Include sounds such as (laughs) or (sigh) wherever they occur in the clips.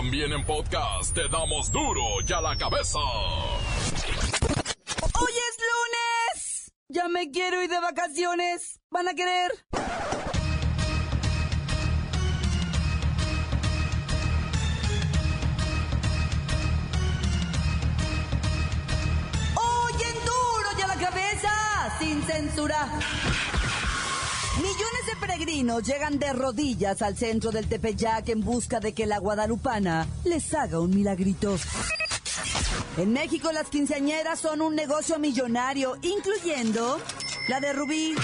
También en podcast te damos duro y a la cabeza. ¡Hoy es lunes! Ya me quiero ir de vacaciones. ¿Van a querer? Hoy en duro y a la cabeza, sin censura. Peregrinos llegan de rodillas al centro del Tepeyac en busca de que la guadalupana les haga un milagrito. En México las quinceañeras son un negocio millonario, incluyendo la de Rubí.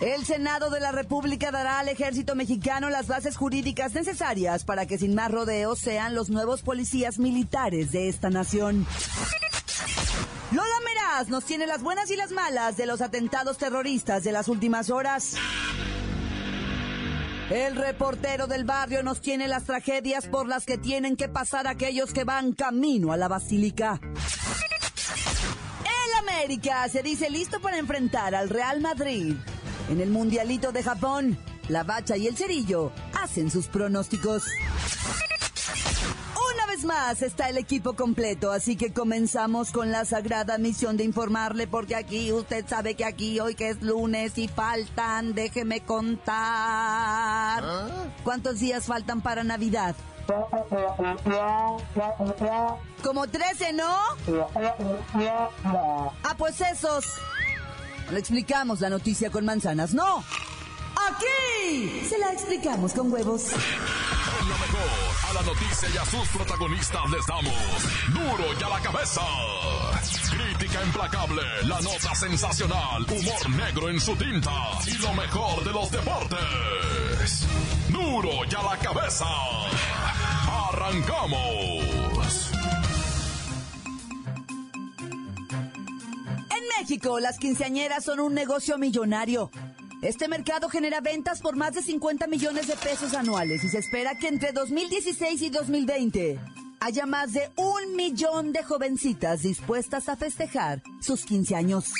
El Senado de la República dará al ejército mexicano las bases jurídicas necesarias para que sin más rodeos sean los nuevos policías militares de esta nación. Lola Meraz nos tiene las buenas y las malas de los atentados terroristas de las últimas horas. El reportero del barrio nos tiene las tragedias por las que tienen que pasar aquellos que van camino a la basílica. El América se dice listo para enfrentar al Real Madrid. En el Mundialito de Japón, la Bacha y el Cerillo hacen sus pronósticos. Más está el equipo completo, así que comenzamos con la sagrada misión de informarle, porque aquí usted sabe que aquí hoy que es lunes y faltan, déjeme contar. ¿Cuántos días faltan para Navidad? Como 13, ¿no? Ah, pues esos. Le explicamos la noticia con manzanas, no. Aquí se la explicamos con huevos. En lo mejor, la noticia y a sus protagonistas les damos duro y a la cabeza. Crítica implacable, la nota sensacional, humor negro en su tinta y lo mejor de los deportes. Duro y a la cabeza. Arrancamos. En México, las quinceañeras son un negocio millonario. Este mercado genera ventas por más de 50 millones de pesos anuales y se espera que entre 2016 y 2020 haya más de un millón de jovencitas dispuestas a festejar sus 15 años.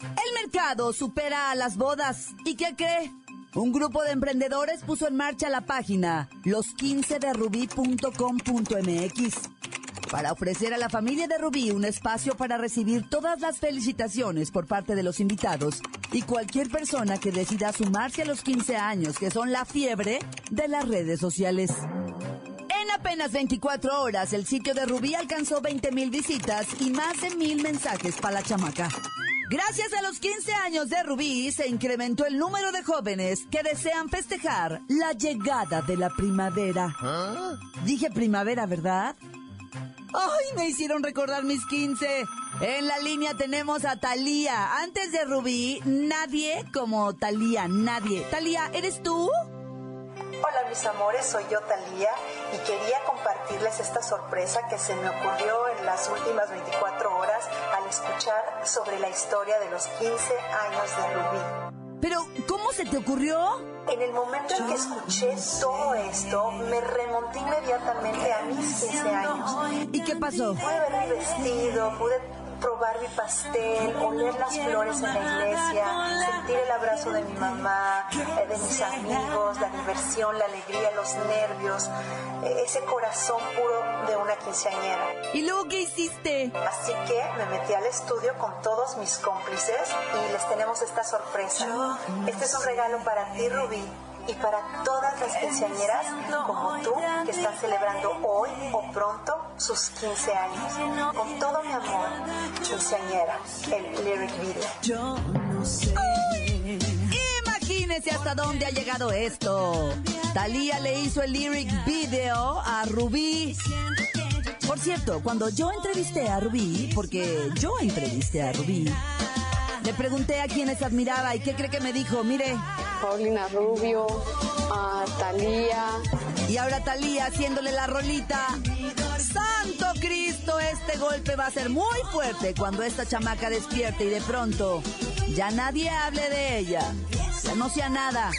El mercado supera a las bodas. ¿Y qué cree? Un grupo de emprendedores puso en marcha la página los15derubí.com.mx para ofrecer a la familia de Rubí un espacio para recibir todas las felicitaciones por parte de los invitados y cualquier persona que decida sumarse a los 15 años, que son la fiebre de las redes sociales. En apenas 24 horas, el sitio de Rubí alcanzó 20 mil visitas y más de mil mensajes para la chamaca. Gracias a los 15 años de Rubí, se incrementó el número de jóvenes que desean festejar la llegada de la primavera. Dije primavera, ¿verdad? ¡Ay, me hicieron recordar mis 15! En la línea tenemos a Talía. Antes de Rubí, nadie como Talía, nadie. Talía, ¿eres tú? Hola mis amores, soy yo Talía y quería compartirles esta sorpresa que se me ocurrió en las últimas 24 horas al escuchar sobre la historia de los 15 años de Rubí. Pero, ¿cómo se te ocurrió? En el momento en que escuché todo esto, me remonté inmediatamente a mis 15 años. ¿Y qué pasó? Pude ver mi vestido, pude probar mi pastel, oler las flores en la iglesia, sentir el abrazo de mi mamá, eh, de mis amigos, la diversión, la alegría, los nervios, eh, ese corazón puro de una quinceañera. ¿Y luego qué hiciste? Así que me metí al estudio con todos mis cómplices y les tenemos esta sorpresa. Este es un regalo para ti, Rubí, y para todas las quinceañeras como tú que están celebrando hoy o pronto sus 15 años. Con todo mi amor, quinceañera, el lyric video. Imagínese hasta dónde ha llegado esto. Talía le hizo el lyric video a Rubí. Por cierto, cuando yo entrevisté a Rubí, porque yo entrevisté a Rubí, le pregunté a quienes admiraba y qué cree que me dijo, mire, Paulina Rubio, a Talía. y ahora Talía haciéndole la rolita. Santo Cristo, este golpe va a ser muy fuerte cuando esta chamaca despierte y de pronto ya nadie hable de ella, ya no sea nada.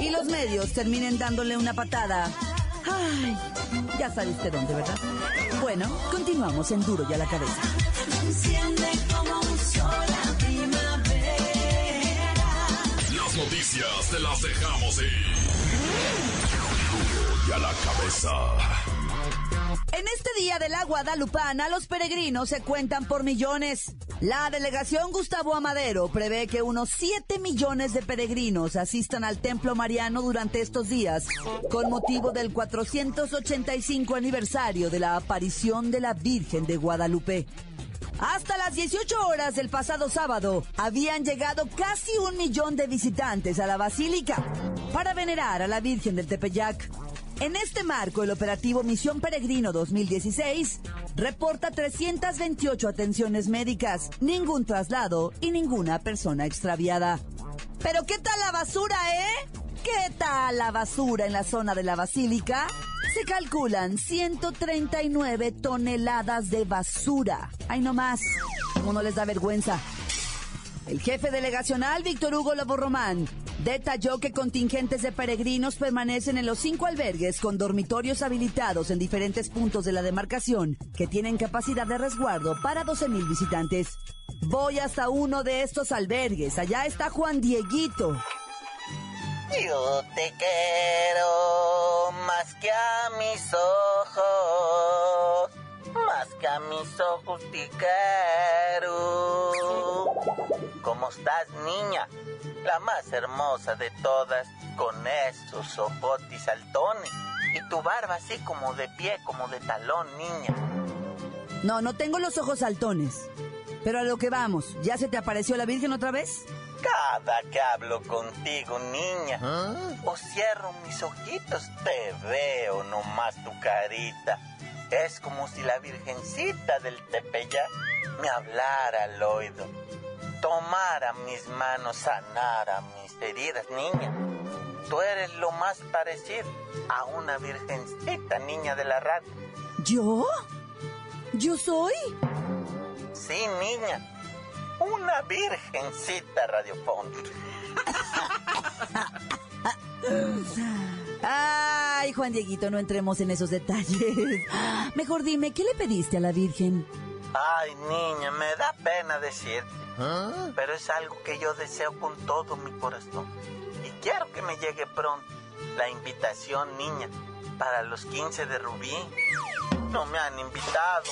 Y los medios terminen dándole una patada. Ay, ya sabe usted dónde, ¿verdad? Bueno, continuamos en Duro y a la cabeza. Las noticias te las dejamos ir. Duro y a la cabeza. En este día de la Guadalupana, los peregrinos se cuentan por millones. La delegación Gustavo Amadero prevé que unos 7 millones de peregrinos asistan al Templo Mariano durante estos días, con motivo del 485 aniversario de la aparición de la Virgen de Guadalupe. Hasta las 18 horas del pasado sábado, habían llegado casi un millón de visitantes a la basílica para venerar a la Virgen del Tepeyac. En este marco, el operativo Misión Peregrino 2016 reporta 328 atenciones médicas, ningún traslado y ninguna persona extraviada. Pero ¿qué tal la basura, eh? ¿Qué tal la basura en la zona de la basílica? Se calculan 139 toneladas de basura. Ay, no más. ¿Cómo no les da vergüenza? El jefe delegacional, Víctor Hugo Lobo Román, detalló que contingentes de peregrinos permanecen en los cinco albergues con dormitorios habilitados en diferentes puntos de la demarcación que tienen capacidad de resguardo para 12.000 visitantes. Voy hasta uno de estos albergues. Allá está Juan Dieguito. Yo te quiero más que a mis ojos, más que a mis ojos te quiero. ¿Cómo estás, niña? La más hermosa de todas, con esos ojotis saltones y tu barba así como de pie, como de talón, niña. No, no tengo los ojos saltones. Pero a lo que vamos, ¿ya se te apareció la Virgen otra vez? Cada que hablo contigo, niña, o cierro mis ojitos, te veo nomás tu carita. Es como si la virgencita del Tepeyac me hablara al oído, tomara mis manos, sanara mis heridas, niña. Tú eres lo más parecido a una virgencita, niña de la radio. ¿Yo? ¿Yo soy? Sí, niña. Una virgencita radiofónica. Ay, Juan Dieguito, no entremos en esos detalles. Mejor dime, ¿qué le pediste a la Virgen? Ay, niña, me da pena decirte. Pero es algo que yo deseo con todo mi corazón. Y quiero que me llegue pronto la invitación, niña, para los 15 de Rubí. No me han invitado.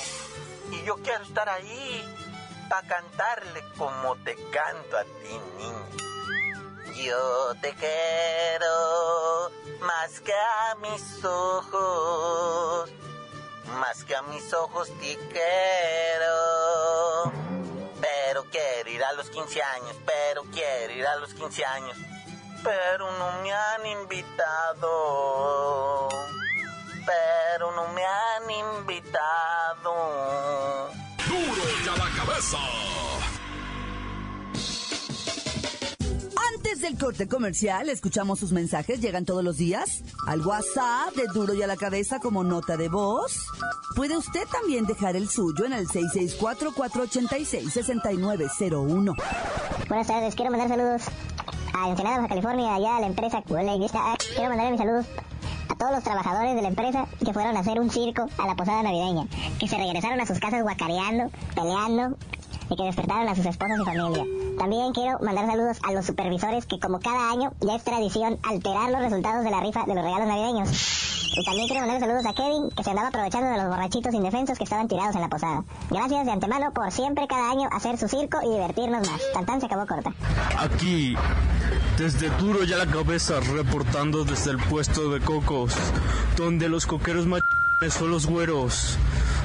Y yo quiero estar ahí para cantarle como te canto a ti, niña. Yo te quiero más que a mis ojos, más que a mis ojos te quiero. Pero quiero ir a los 15 años, pero quiero ir a los 15 años, pero no me han invitado, pero no me han invitado. Duro y a la cabeza. Del corte comercial, escuchamos sus mensajes, llegan todos los días al WhatsApp de Duro y a la cabeza como nota de voz. Puede usted también dejar el suyo en el 664-486-6901. Buenas tardes, quiero mandar saludos a Ensenada, Baja California, allá a la empresa. Ah, Quiero mandar mis saludos a todos los trabajadores de la empresa que fueron a hacer un circo a la posada navideña, que se regresaron a sus casas guacareando, peleando y que despertaron a sus esposas y familia. También quiero mandar saludos a los supervisores que como cada año ya es tradición alterar los resultados de la rifa de los regalos navideños. Y también quiero mandar saludos a Kevin, que se andaba aprovechando de los borrachitos indefensos que estaban tirados en la posada. Gracias de antemano por siempre cada año hacer su circo y divertirnos más. Tan se acabó corta. Aquí, desde Duro ya la cabeza, reportando desde el puesto de cocos, donde los coqueros más son los güeros,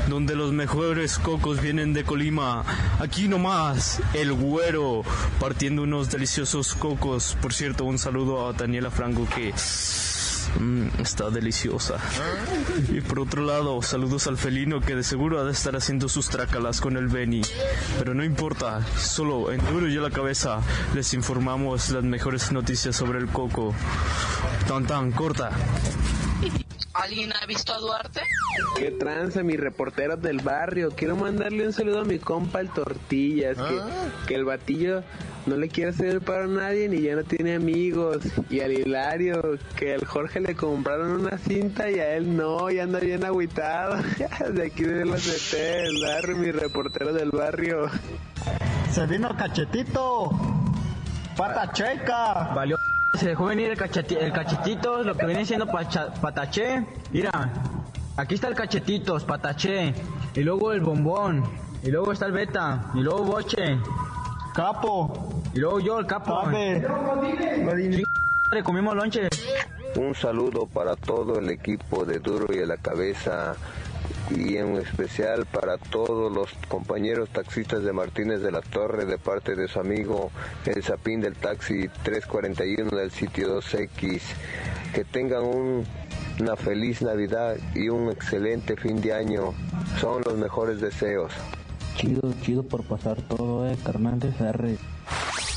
donde los mejores cocos vienen de Colima. Aquí nomás, el güero, partiendo unos deliciosos cocos. Por cierto, un saludo a Daniela Franco que... mm, está deliciosa. Y por otro lado, saludos al felino que de seguro ha de estar haciendo sus trácalas con el Beni. Pero no importa, solo en duro y a la cabeza les informamos las mejores noticias sobre el coco. Tan tan, corta. ¿Alguien ha visto a Duarte? ¿Qué tranza, mis reporteros del barrio? Quiero mandarle un saludo a mi compa el Tortillas, que, que el batillo no le quiere hacer el paro a nadie ni ya no tiene amigos. Y al Hilario, que al Jorge le compraron una cinta y a él no, y anda bien agüitado. (laughs) De aquí de la CT del barrio, mi reportero del barrio. Se vino cachetito. Pata checa. Valió Se dejó venir el, el cachetito, lo que viene siendo pataché. Mira, aquí está el cachetitos, pataché. Y luego el bombón. Y luego está el beta. Y luego boche. Capo. Y luego yo, el capo. Le comimos lonche. Un saludo para todo el equipo de Duro y a la Cabeza y en especial para todos los compañeros taxistas de Martínez de la Torre de parte de su amigo el Zapín del Taxi 341 del sitio 2X. Que tengan una feliz Navidad y un excelente fin de año. Son los mejores deseos. Chido, chido por pasar todo, eh, carnal de.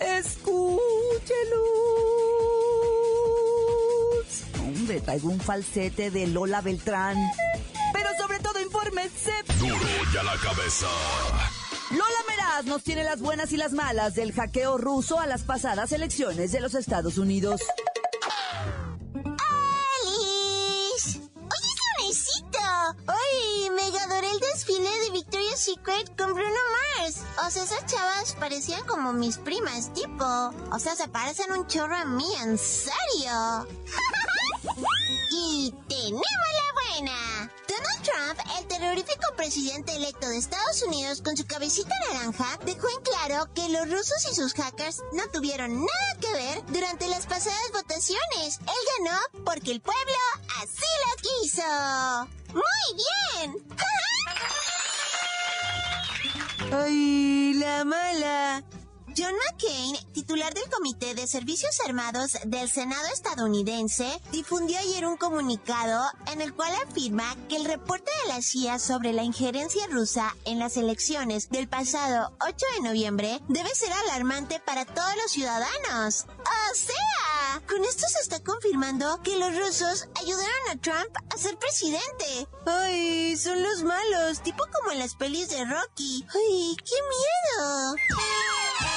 escúchelos. Hombre, traigo un falsete de Lola Beltrán. Pero sobre todo, infórmense. Duro ya la cabeza. Lola Meraz nos tiene las buenas y las malas del hackeo ruso a las pasadas elecciones de los Estados Unidos. Secret con Bruno Mars. O sea, esas chavas parecían como mis primas, tipo. O sea, se parecen un chorro a mí, en serio. (laughs) y tenemos la buena. Donald Trump, el terrorífico presidente electo de Estados Unidos con su cabecita naranja, dejó en claro que los rusos y sus hackers no tuvieron nada que ver durante las pasadas votaciones. Él ganó porque el pueblo así lo quiso. ¡Muy bien! (laughs) ¡Ay, la mala! John McCain, titular del Comité de Servicios Armados del Senado estadounidense, difundió ayer un comunicado en el cual afirma que el reporte de la CIA sobre la injerencia rusa en las elecciones del pasado 8 de noviembre debe ser alarmante para todos los ciudadanos. O sea, con esto se está confirmando que los rusos ayudaron a Trump a ser presidente. ¡Ay, son los malos! Tipo como en las pelis de Rocky. ¡Ay, qué miedo!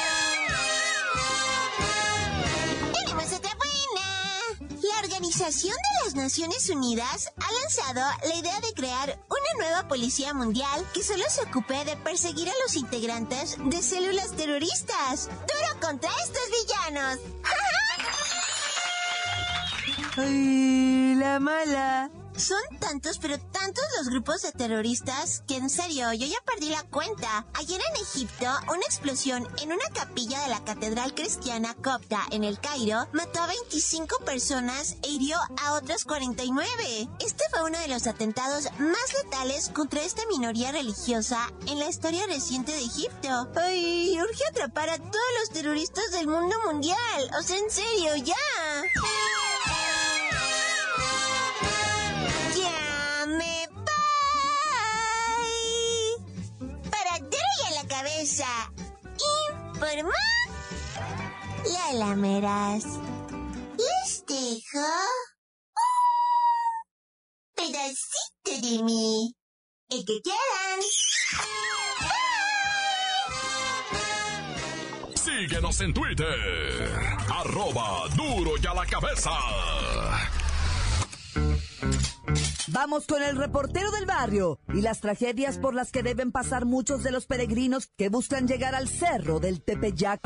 Organización de las Naciones Unidas ha lanzado la idea de crear una nueva policía mundial que solo se ocupe de perseguir a los integrantes de células terroristas. ¡Duro contra estos villanos! (laughs) ¡Ay, la mala! Son tantos, pero tantos los grupos de terroristas que en serio, yo ya perdí la cuenta. Ayer en Egipto, una explosión en una capilla de la Catedral Cristiana Copta en el Cairo mató a 25 personas e hirió a otras 49. Este fue uno de los atentados más letales contra esta minoría religiosa en la historia reciente de Egipto. Ay, urge atrapar a todos los terroristas del mundo mundial. O sea, en serio, ya. Informó la lameras. Les dejo pedacito de mí. El que quieran. Síguenos en Twitter. Arroba duro y a la cabeza. Vamos con el reportero del barrio y las tragedias por las que deben pasar muchos de los peregrinos que buscan llegar al cerro del Tepeyac.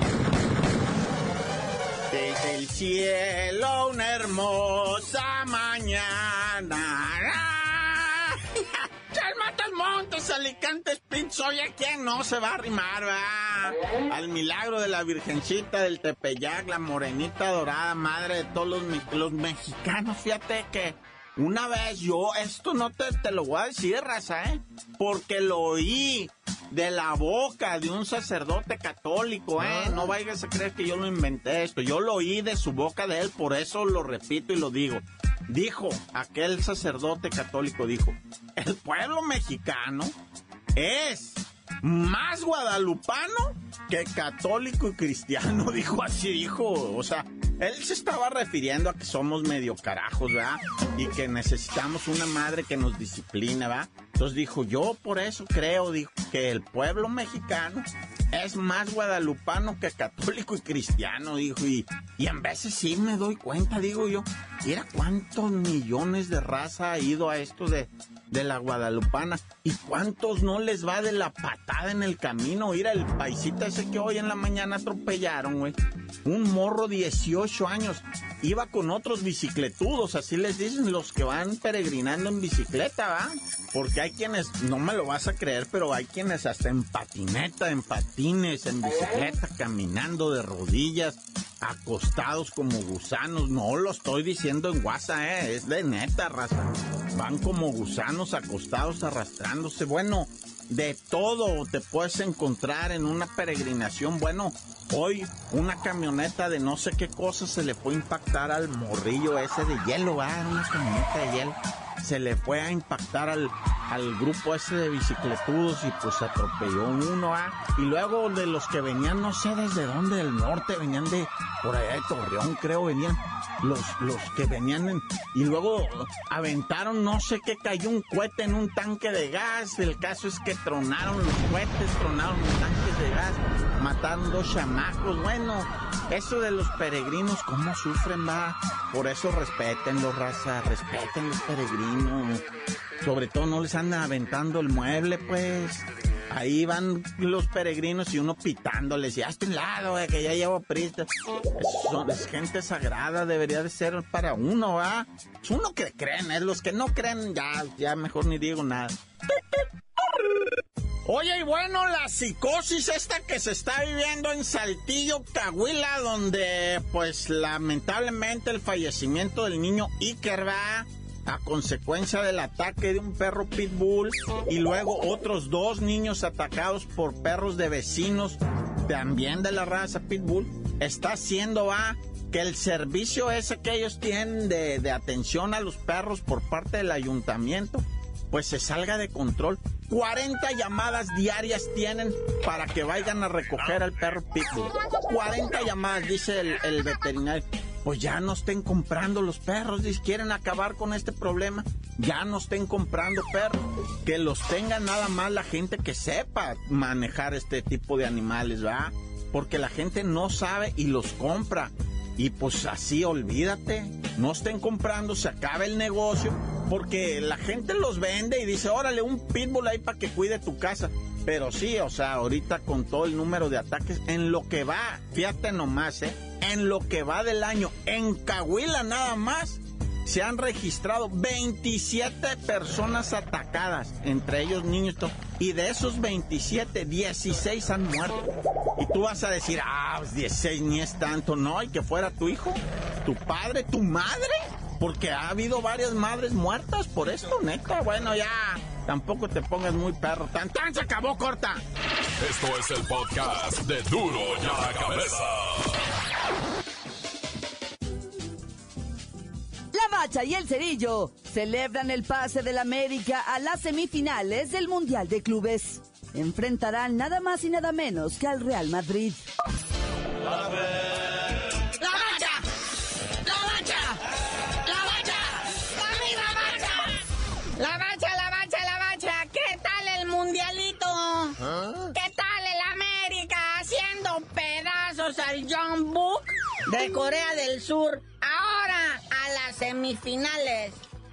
Desde el cielo una hermosa mañana. (laughs) Chalmatas Montes, Alicantes, Pinzoya, ¿quién no se va a arrimar, va? Al milagro de la Virgencita del Tepeyac, la morenita dorada, madre de todos los, los mexicanos. Fíjate que una vez yo, esto no te, te lo voy a decir, raza, ¿eh? Porque lo oí de la boca de un sacerdote católico, ¿eh? Ah. No vayas a creer que yo lo inventé esto. Yo lo oí de su boca de él, por eso lo repito y lo digo. Dijo, aquel sacerdote católico dijo, el pueblo mexicano es más guadalupano que católico y cristiano, (laughs) dijo así, dijo, o sea, Él se estaba refiriendo a que somos medio carajos, ¿verdad? Y que necesitamos una madre que nos discipline, ¿verdad? Entonces dijo, yo por eso creo, dijo, que el pueblo mexicano es más guadalupano que católico y cristiano, dijo, y, y en veces sí me doy cuenta, digo yo, mira cuántos millones de raza ha ido a esto de, de la guadalupana. Y cuántos no les va de la patada en el camino, mira el paisita ese que hoy en la mañana atropellaron, güey, un morro 18 años, iba con otros bicicletudos, así les dicen los que van peregrinando en bicicleta, ¿va? Porque hay quienes, no me lo vas a creer, pero hay quienes hasta en patineta, en patines, en bicicleta, caminando de rodillas, acostados como gusanos. No lo estoy diciendo en WhatsApp, ¿eh? es de neta, raza. Van como gusanos acostados, arrastrándose. Bueno, de todo te puedes encontrar en una peregrinación. Bueno, hoy una camioneta de no sé qué cosa se le fue a impactar al morrillo ese de hielo, ¿va? Una camioneta de hielo. Se le fue a impactar al, al grupo ese de bicicletudos y pues atropelló uno, ¿ah? Y luego de los que venían, no sé desde dónde, del norte, venían de por allá de Torreón, creo, venían los, los que venían en, y luego aventaron, no sé qué, cayó un cohete en un tanque de gas. El caso es que tronaron los cohetes, tronaron los tanques de gas, mataron dos chamacos. Bueno, eso de los peregrinos, ¿cómo sufren, va? Por eso respeten los raza, respeten los peregrinos. Sobre todo no les andan aventando el mueble, pues. Ahí van los peregrinos y uno pitándoles, y hasta un lado, eh, que ya llevo prisa. Son- es gente sagrada, debería de ser para uno, ¿va? Es uno que creen, es los que no creen, ya, ya mejor ni digo nada. Oye, y bueno, la psicosis esta que se está viviendo en Saltillo, Cahuila, donde pues lamentablemente el fallecimiento del niño Iker va a consecuencia del ataque de un perro pitbull y luego otros dos niños atacados por perros de vecinos también de la raza pitbull, está haciendo va que el servicio ese que ellos tienen de, de atención a los perros por parte del ayuntamiento pues se salga de control. 40 llamadas diarias tienen para que vayan a recoger al perro Pitbull. 40 llamadas, dice el, veterinario. Pues ya no estén comprando los perros, quieren acabar con este problema. Ya no estén comprando perros. Que los tenga nada más la gente que sepa manejar este tipo de animales, ¿va? Porque la gente no sabe y los compra. Y pues así, olvídate. No estén comprando, se acaba el negocio. Porque la gente los vende y dice, órale, un pitbull ahí para que cuide tu casa. Pero sí, o sea, ahorita con todo el número de ataques, en lo que va, fíjate nomás, ¿eh? En lo que va del año, en Cahuila nada más, se han registrado 27 personas atacadas, entre ellos niños. y de esos 27, 16 han muerto. Y tú vas a decir, ah, pues 16 ni es tanto, no, y que fuera tu hijo, tu padre, tu madre. Porque ha habido varias madres muertas por esto, neta. Bueno, ya, tampoco te pongas muy perro. Tan, tan, se acabó, corta. Esto es el podcast de Duro y a la Cabeza. La Bacha y el Cerillo celebran el pase del América a las semifinales del Mundial de Clubes. Enfrentarán nada más y nada menos que al Real Madrid. ¡La ¿Qué tal el América haciendo pedazos al John Book de Corea del Sur? Ahora a las semifinales.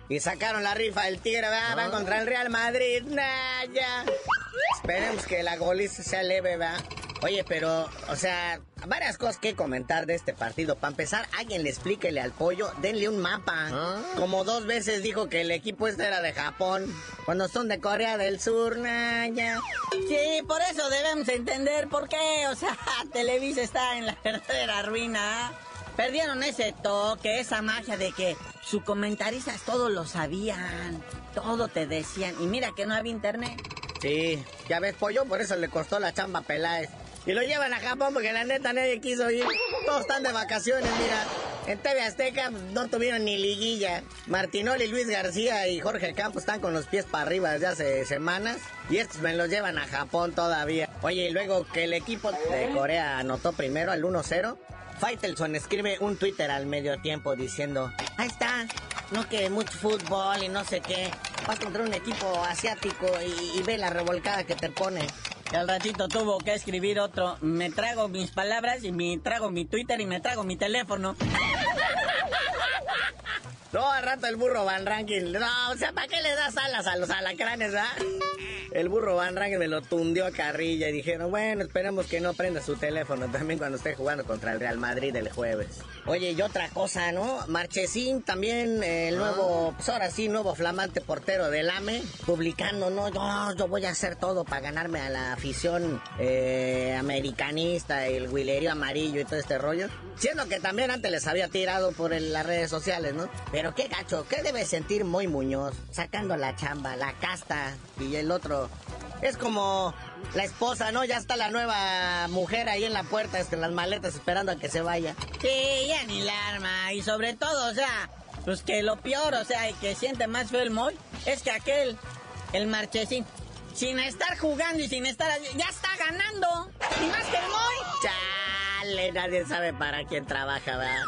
Y sacaron la rifa del Tigre, ¿verdad? Va contra el Real Madrid. Nah, ya. Esperemos que la goliza sea leve, ¿verdad? Oye, pero, o sea, varias cosas que comentar de este partido. Para empezar, alguien le explíquele al pollo, denle un mapa. Como dos veces dijo que el equipo este era de Japón, cuando son de Corea del Sur, nah, ya. Sí, por eso debemos entender por qué. O sea, (laughs) Televisa está en la (laughs) verdadera ruina. ¿ah? Perdieron ese toque, esa magia de que sus comentaristas todo lo sabían, todo te decían. Y mira que no había internet. Sí, ya ves, pollo, por eso le costó la chamba a Peláez. Y lo llevan a Japón porque la neta nadie quiso ir. Todos están de vacaciones, mira. En TV Azteca no tuvieron ni liguilla. Martinoli, Luis García y Jorge Campos están con los pies para arriba desde hace semanas. Y estos me los llevan a Japón todavía. Oye, y luego que el equipo de Corea anotó primero al 1-0. Faitelson escribe un Twitter al medio tiempo diciendo, ahí está, no que mucho fútbol y no sé qué. Vas contra un equipo asiático y ve la revolcada que te pone. Y al ratito tuvo que escribir otro. Me trago mis palabras y me trago mi Twitter y me trago mi teléfono. No, al rato el burro Van Ranking. No, o sea, ¿para qué le das alas a los alacranes, ah? El burro Van Ranking me lo tundió a carrilla y dijeron, bueno, esperemos que no prenda su teléfono también cuando esté jugando contra el Real Madrid el jueves. Oye, y otra cosa, ¿no? Marchesín también, eh, el nuevo, pues ahora sí, nuevo flamante portero del AME, publicando, ¿no? Yo, yo voy a hacer todo para ganarme a la afición eh, americanista, el huilerio amarillo y todo este rollo. Siendo que también antes les había tirado por el- las redes sociales, ¿no? Pero qué gacho, ¿qué debe sentir Muy Muñoz? Sacando la chamba, la casta y el otro. Es como la esposa, ¿no? Ya está la nueva mujer ahí en la puerta, en las maletas, esperando a que se vaya. Sí, ya ni la arma. Y sobre todo, o sea, pues que lo peor, o sea, y que siente más feo el Moy, es que aquel, el Marchesín, sin estar jugando y sin estar... ¡Ya está ganando! ¡Y más que el Moy! Chale, nadie sabe para quién trabaja, ¿verdad?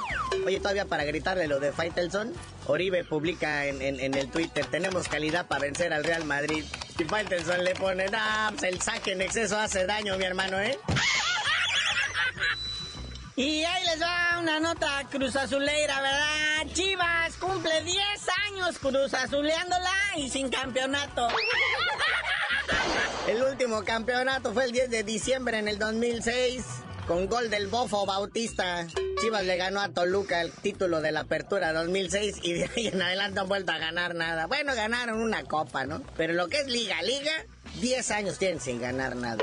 Oye, todavía para gritarle lo de Faitelson, Oribe publica en, en- en el Twitter, tenemos calidad para vencer al Real Madrid. Y Faitelson le pone, nah, pues el saque en exceso hace daño, mi hermano, ¿eh? Y ahí les va una nota Cruz Azuleira, ¿verdad? Chivas cumple 10 años Cruz Azuleándola y sin campeonato. El último campeonato fue el 10 de diciembre en el 2006, con gol del Bofo Bautista. Chivas le ganó a Toluca el título de la Apertura 2006 y de ahí en adelante no han vuelto a ganar nada. Bueno, ganaron una copa, ¿no? Pero lo que es Liga, Liga, 10 años tienen sin ganar nada.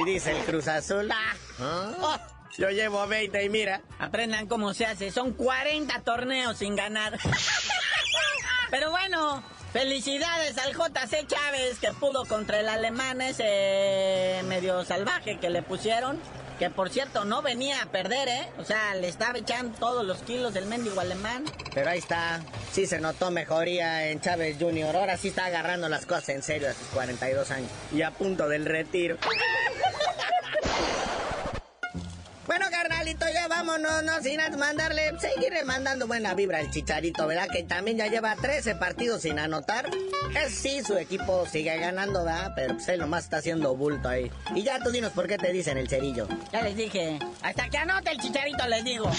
Y dice el Cruz Azul, ah, oh, yo llevo 20 y mira. Aprendan cómo se hace, son 40 torneos sin ganar. (laughs) Pero bueno, felicidades al JC Chávez que pudo contra el alemán ese medio salvaje que le pusieron. Que por cierto no venía a perder, ¿eh? O sea, le estaba echando todos los kilos del mendigo alemán. Pero ahí está, sí se notó mejoría en Chávez Jr. Ahora sí está agarrando las cosas en serio a sus 42 años y a punto del retiro. (laughs) Bueno, carnalito, ya vámonos, no sin mandarle, seguirle mandando buena vibra al chicharito, ¿verdad? Que también ya lleva 13 partidos sin anotar. Es sí, su equipo sigue ganando, ¿verdad? Pero pues él nomás está haciendo bulto ahí. Y ya tú dinos por qué te dicen el cerillo. Ya les dije, hasta que anote el chicharito les digo.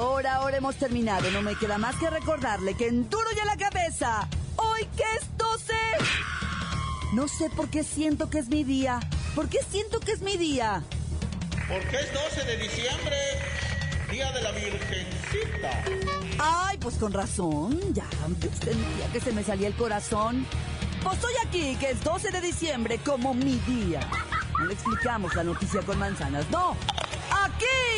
Por ahora hemos terminado. No me queda más que recordarle que en duro y a la cabeza, hoy que es 12. No sé por qué siento que es mi día. ¿Por qué siento que es mi día? Porque es 12 de diciembre, día de la Virgencita. Ay, pues con razón. Ya, yo sentía que se me salía el corazón. Pues estoy aquí, que es 12 de diciembre, como mi día. No le explicamos la noticia con manzanas, no.